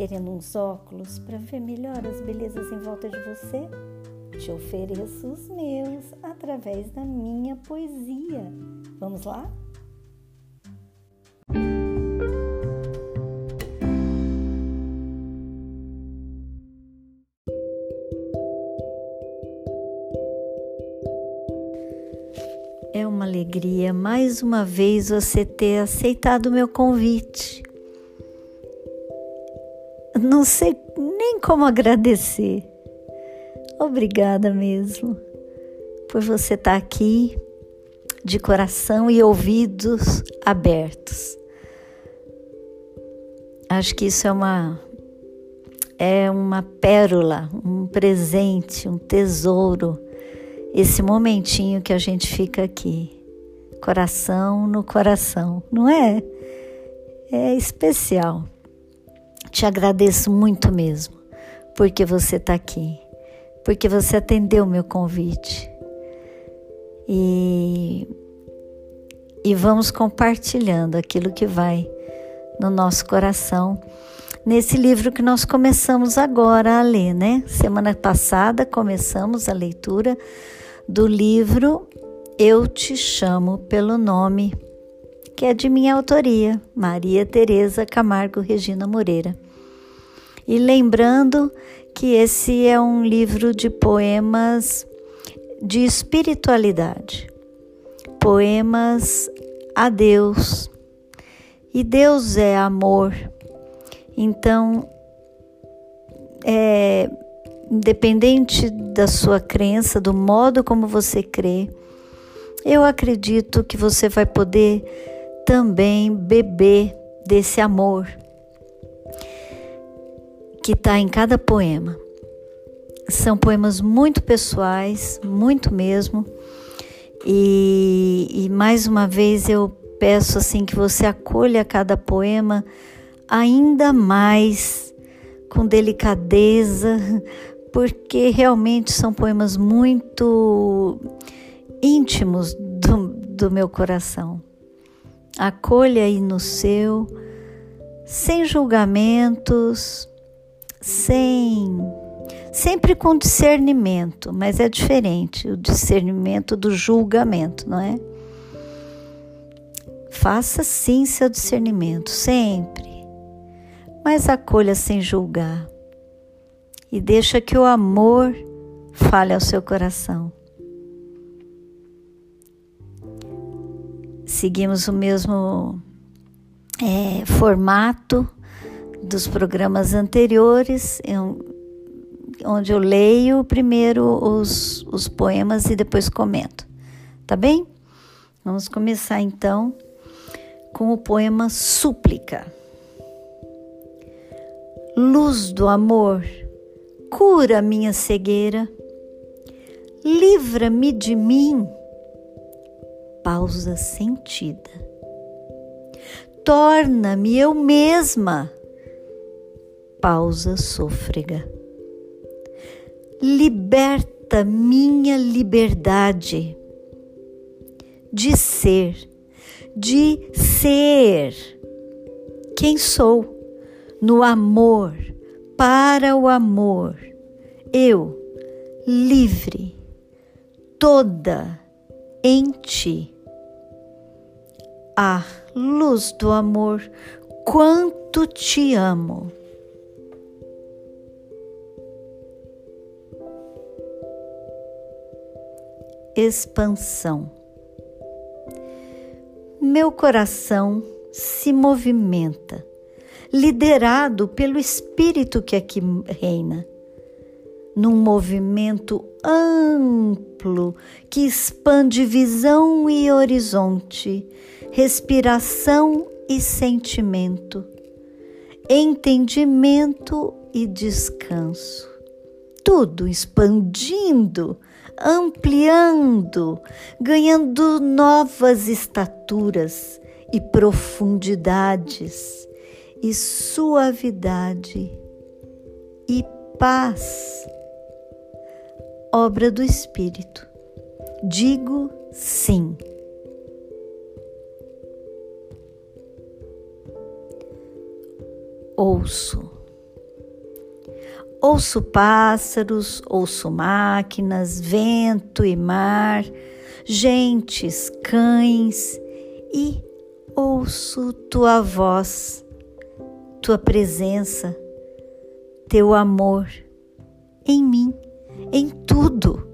querendo uns óculos para ver melhor as belezas em volta de você? Te ofereço os meus através da minha poesia. Vamos lá? É uma alegria mais uma vez você ter aceitado o meu convite. Não sei nem como agradecer. Obrigada mesmo por você estar aqui de coração e ouvidos abertos. Acho que isso é uma é uma pérola, um presente, um tesouro esse momentinho que a gente fica aqui, coração no coração, não é? É especial. Te agradeço muito mesmo, porque você está aqui, porque você atendeu o meu convite. E, e vamos compartilhando aquilo que vai no nosso coração nesse livro que nós começamos agora a ler, né? Semana passada começamos a leitura do livro Eu Te Chamo pelo Nome, que é de minha autoria, Maria Tereza Camargo Regina Moreira. E lembrando que esse é um livro de poemas de espiritualidade, poemas a Deus. E Deus é amor. Então, é independente da sua crença, do modo como você crê, eu acredito que você vai poder também beber desse amor que está em cada poema. São poemas muito pessoais, muito mesmo. E, e mais uma vez eu peço assim que você acolha cada poema ainda mais com delicadeza, porque realmente são poemas muito íntimos do, do meu coração. Acolha aí no seu, sem julgamentos, sem sempre com discernimento, mas é diferente o discernimento do julgamento, não é? Faça sim seu discernimento, sempre, mas acolha sem julgar e deixa que o amor fale ao seu coração. Seguimos o mesmo é, formato dos programas anteriores, onde eu leio primeiro os, os poemas e depois comento. Tá bem? Vamos começar então com o poema Súplica. Luz do amor cura minha cegueira, livra-me de mim. Pausa sentida. Torna-me eu mesma. Pausa sôfrega. Liberta minha liberdade de ser, de ser quem sou no amor para o amor, eu, livre, toda em ti. Ah, luz do amor, quanto te amo. Expansão. Meu coração se movimenta liderado pelo Espírito que aqui reina, num movimento amplo que expande visão e horizonte, respiração e sentimento, entendimento e descanso. Tudo expandindo, ampliando, ganhando novas estaturas e profundidades e suavidade e paz. Obra do Espírito. Digo sim. Ouço Ouço pássaros, ouço máquinas, vento e mar, gentes, cães e ouço tua voz, tua presença, teu amor em mim, em tudo.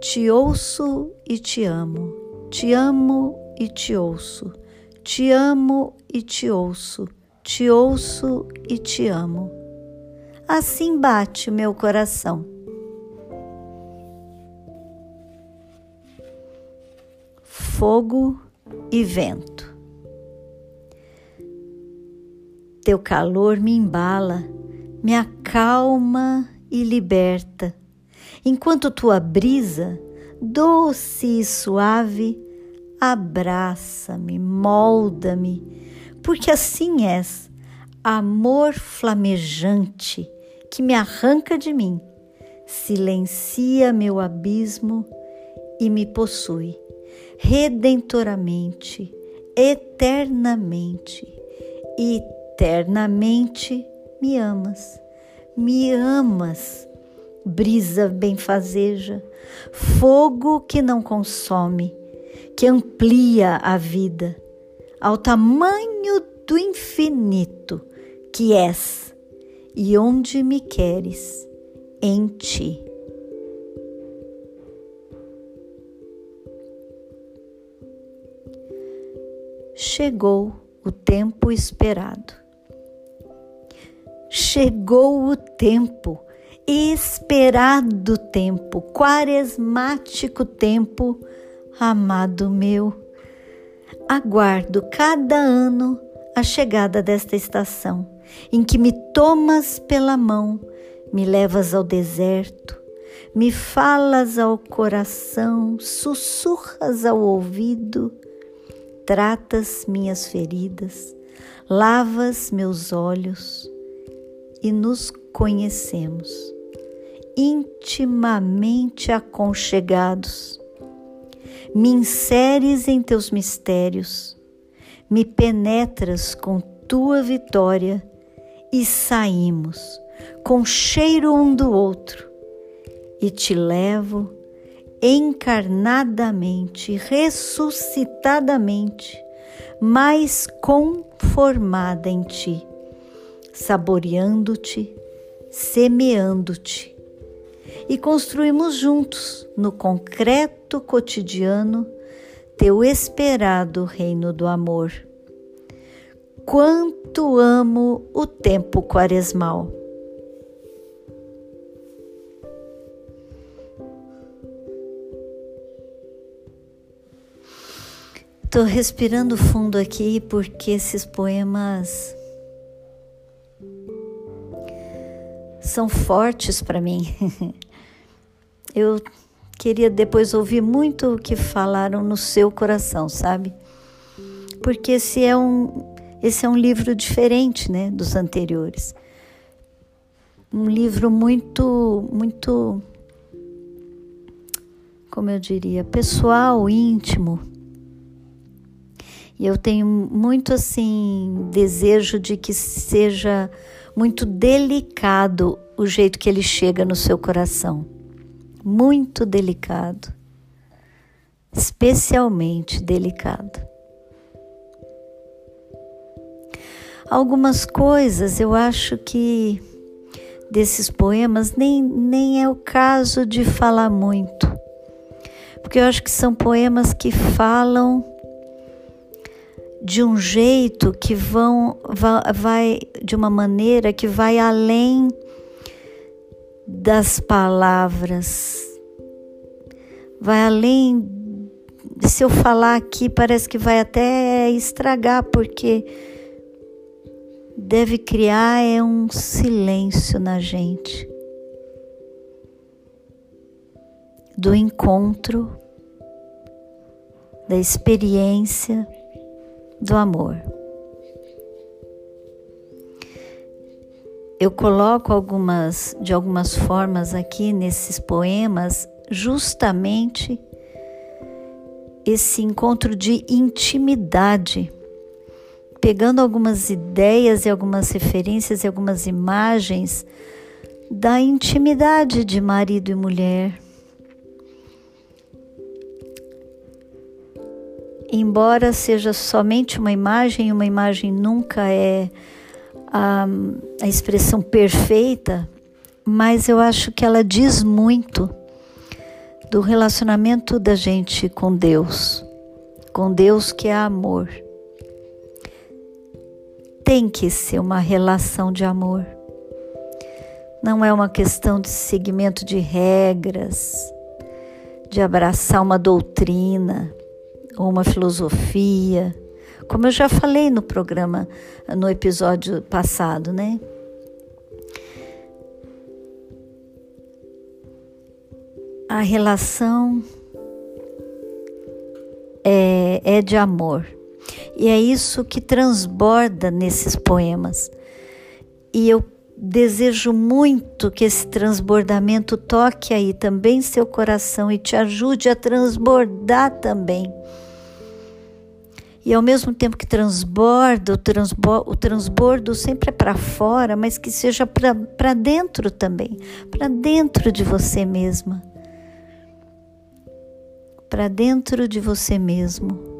Te ouço e te amo, te amo e te ouço, te amo e te ouço, te ouço e te amo. Assim bate meu coração. Fogo e vento. Teu calor me embala, me acalma e liberta, enquanto tua brisa, doce e suave, abraça-me, molda-me, porque assim és, amor flamejante que me arranca de mim, silencia meu abismo e me possui redentoramente, eternamente, eternamente me amas, me amas, brisa benfazeja, fogo que não consome, que amplia a vida ao tamanho do infinito que és e onde me queres em ti. chegou o tempo esperado. Chegou o tempo, esperado tempo, quaresmático tempo, amado meu. Aguardo cada ano a chegada desta estação, em que me tomas pela mão, me levas ao deserto, me falas ao coração, sussurras ao ouvido tratas minhas feridas, lavas meus olhos e nos conhecemos, intimamente aconchegados. Me inseres em teus mistérios, me penetras com tua vitória e saímos com cheiro um do outro e te levo encarnadamente, ressuscitadamente, mais conformada em ti, saboreando-te, semeando-te. E construímos juntos, no concreto cotidiano, teu esperado reino do amor. Quanto amo o tempo quaresmal! Estou respirando fundo aqui porque esses poemas são fortes para mim. Eu queria depois ouvir muito o que falaram no seu coração, sabe? Porque esse é um esse é um livro diferente, né, dos anteriores. Um livro muito muito como eu diria, pessoal, íntimo e eu tenho muito assim desejo de que seja muito delicado o jeito que ele chega no seu coração. Muito delicado. Especialmente delicado. Algumas coisas eu acho que desses poemas nem, nem é o caso de falar muito. Porque eu acho que são poemas que falam de um jeito que vão vai de uma maneira que vai além das palavras. Vai além se eu falar aqui parece que vai até estragar porque deve criar é um silêncio na gente do encontro da experiência do amor. Eu coloco algumas de algumas formas aqui nesses poemas justamente esse encontro de intimidade pegando algumas ideias e algumas referências e algumas imagens da intimidade de marido e mulher. Embora seja somente uma imagem, uma imagem nunca é a, a expressão perfeita, mas eu acho que ela diz muito do relacionamento da gente com Deus, com Deus que é amor. Tem que ser uma relação de amor. Não é uma questão de seguimento de regras, de abraçar uma doutrina ou uma filosofia, como eu já falei no programa, no episódio passado, né? A relação é, é de amor. E é isso que transborda nesses poemas. E eu desejo muito que esse transbordamento toque aí também seu coração e te ajude a transbordar também. E ao mesmo tempo que transborda, o, transbordo, o transbordo sempre é para fora, mas que seja para dentro também, para dentro de você mesma. Para dentro de você mesmo.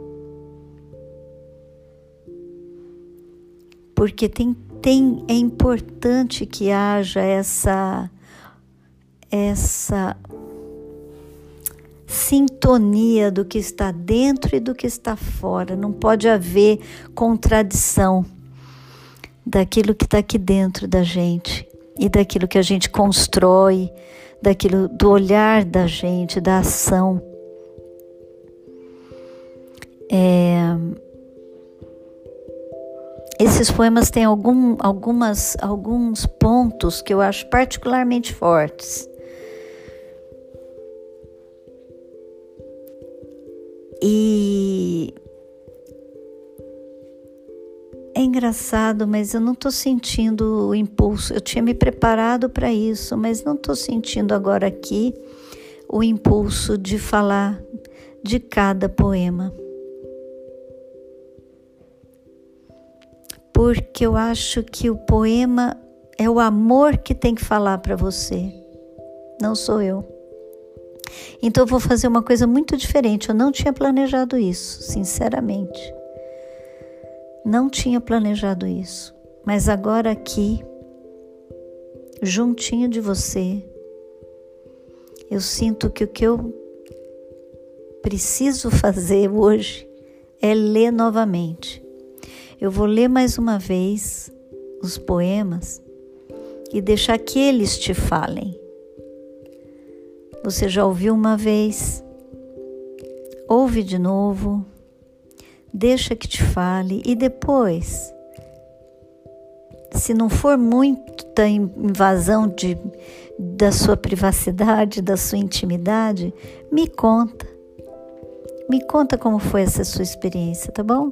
porque tem, tem, é importante que haja essa, essa sintonia do que está dentro e do que está fora. Não pode haver contradição daquilo que está aqui dentro da gente e daquilo que a gente constrói, daquilo do olhar da gente, da ação. É, esses poemas têm algum, algumas, alguns pontos que eu acho particularmente fortes. E é engraçado, mas eu não estou sentindo o impulso. Eu tinha me preparado para isso, mas não estou sentindo agora aqui o impulso de falar de cada poema. porque eu acho que o poema é o amor que tem que falar para você, não sou eu. Então eu vou fazer uma coisa muito diferente. Eu não tinha planejado isso, sinceramente. Não tinha planejado isso. Mas agora aqui, juntinho de você, eu sinto que o que eu preciso fazer hoje é ler novamente eu vou ler mais uma vez os poemas e deixar que eles te falem. Você já ouviu uma vez? Ouve de novo, deixa que te fale e depois, se não for muita invasão de, da sua privacidade, da sua intimidade, me conta. Me conta como foi essa sua experiência, tá bom?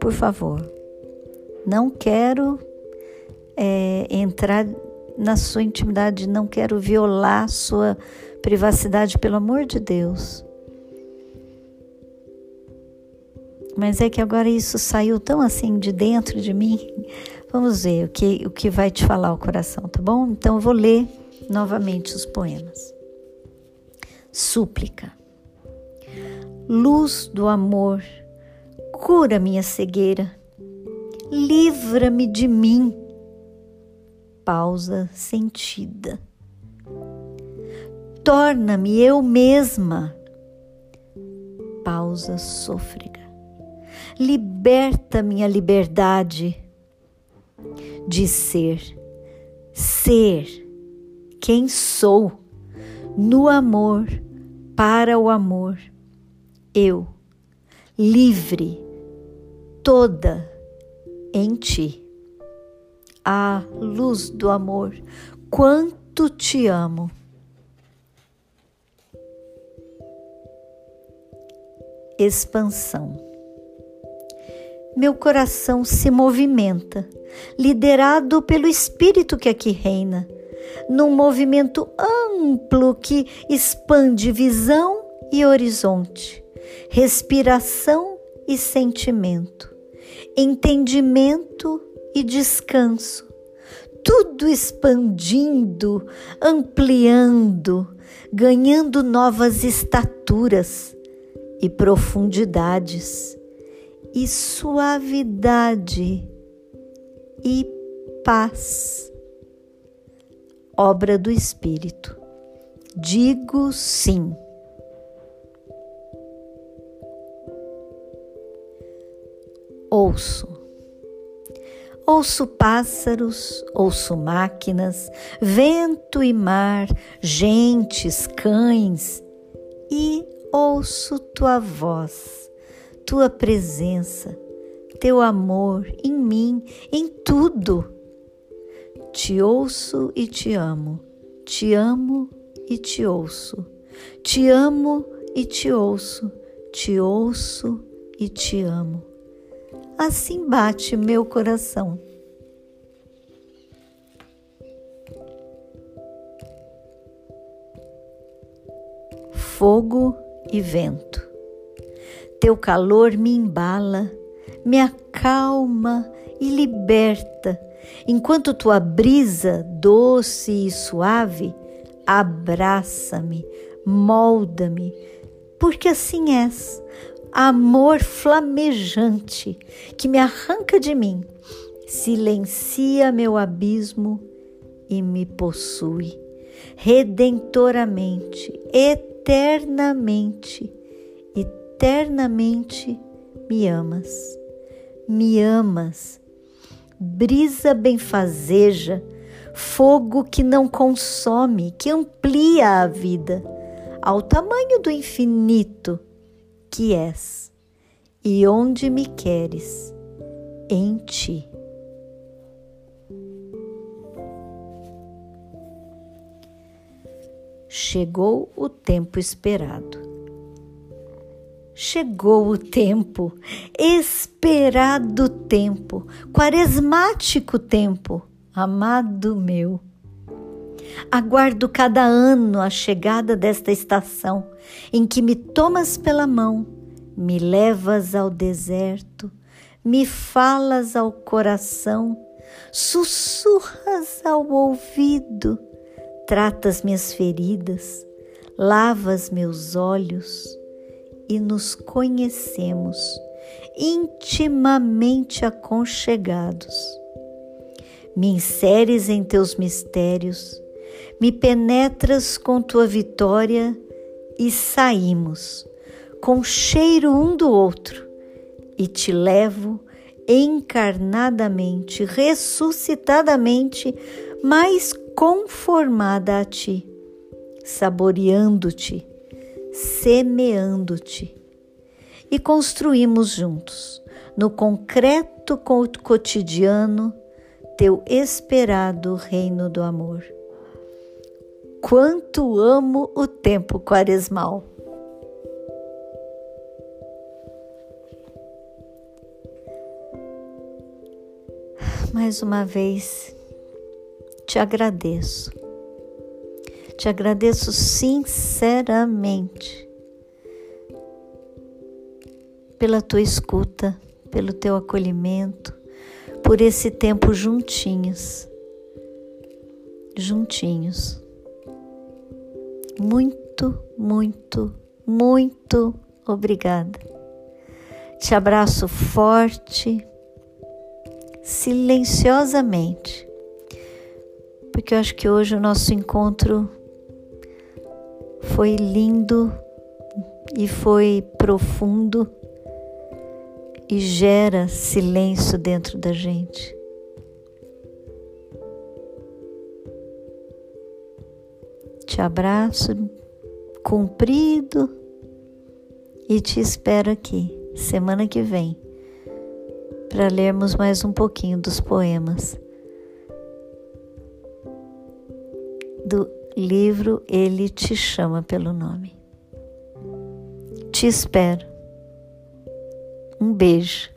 por favor. Não quero é, entrar na sua intimidade, não quero violar sua privacidade, pelo amor de Deus. Mas é que agora isso saiu tão assim de dentro de mim. Vamos ver o que, o que vai te falar o coração, tá bom? Então eu vou ler novamente os poemas. Súplica. Luz do amor cura minha cegueira, livra-me de mim. Pausa sentida. Torna-me eu mesma. Pausa sôfrega. Liberta minha liberdade de ser, ser quem sou, no amor, para o amor. Eu, livre toda em ti. A luz do amor, quanto te amo. Expansão. Meu coração se movimenta, liderado pelo Espírito que aqui reina, num movimento amplo que expande visão e horizonte, respiração e sentimento, entendimento e descanso, tudo expandindo, ampliando, ganhando novas estaturas e profundidades, e suavidade e paz. Obra do Espírito. Digo sim. Ouço. Ouço pássaros, ouço máquinas, vento e mar, gentes, cães e ouço tua voz, tua presença, teu amor em mim, em tudo. Te ouço e te amo, te amo e te ouço, te amo e te ouço, te ouço e te amo. Assim bate meu coração. Fogo e vento. Teu calor me embala, me acalma e liberta, enquanto tua brisa doce e suave abraça-me, molda-me, porque assim és, amor flamejante que me arranca de mim, silencia meu abismo e me possui redentoramente, eternamente, eternamente me amas. Me amas, brisa benfazeja, fogo que não consome, que amplia a vida ao tamanho do infinito que és e onde me queres, em ti. Chegou o tempo esperado. Chegou o tempo, esperado tempo, quaresmático tempo, amado meu. Aguardo cada ano a chegada desta estação em que me tomas pela mão, me levas ao deserto, me falas ao coração, sussurras ao ouvido, tratas minhas feridas, lavas meus olhos e nos conhecemos intimamente aconchegados. Me inseres em teus mistérios me penetras com tua vitória e saímos, com cheiro um do outro, e te levo encarnadamente, ressuscitadamente, mais conformada a ti, saboreando-te, semeando-te. E construímos juntos, no concreto cotidiano, teu esperado reino do amor quanto amo o tempo quaresmal. Mais uma vez, te agradeço. Te agradeço sinceramente pela tua escuta, pelo teu acolhimento, por esse tempo juntinhos. Juntinhos muito, muito, muito obrigada. Te abraço forte, silenciosamente, porque eu acho que hoje o nosso encontro foi lindo e foi profundo e gera silêncio dentro da gente. Te abraço comprido e te espero aqui semana que vem para lermos mais um pouquinho dos poemas do livro Ele Te Chama pelo Nome. Te espero. Um beijo.